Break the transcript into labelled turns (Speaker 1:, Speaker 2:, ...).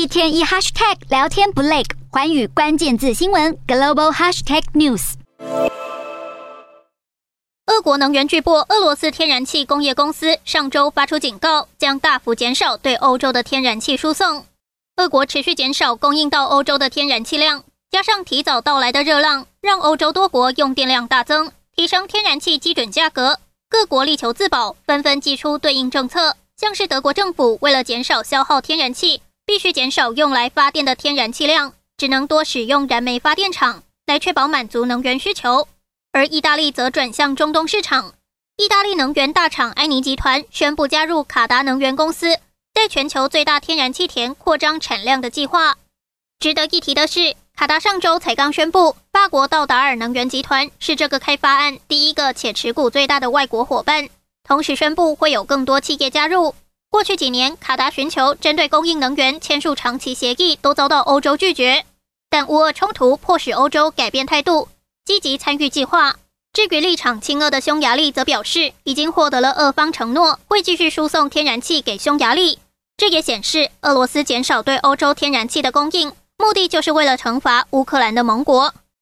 Speaker 1: 一天一 hashtag 聊天不累，寰宇关键字新闻 global hashtag news。
Speaker 2: 俄国能源巨擘俄罗斯天然气工业公司上周发出警告，将大幅减少对欧洲的天然气输送。俄国持续减少供应到欧洲的天然气量，加上提早到来的热浪，让欧洲多国用电量大增，提升天然气基准价格。各国力求自保，纷纷祭出对应政策。像是德国政府为了减少消耗天然气，必须减少用来发电的天然气量，只能多使用燃煤发电厂来确保满足能源需求。而意大利则转向中东市场，意大利能源大厂埃尼集团宣布加入卡达能源公司在全球最大天然气田扩张产量的计划。值得一提的是，卡达上周才刚宣布，法国道达尔能源集团是这个开发案第一个且持股最大的外国伙伴。同时宣布会有更多企业加入。过去几年，卡达寻求针对供应能源签署长期协议，都遭到欧洲拒绝。但乌俄冲突迫使欧洲改变态度，积极参与计划。至于立场亲俄的匈牙利，则表示已经获得了俄方承诺，会继续输送天然气给匈牙利。这也显示俄罗斯减少对欧洲天然气的供应，目的就是为了惩罚乌克兰的盟国。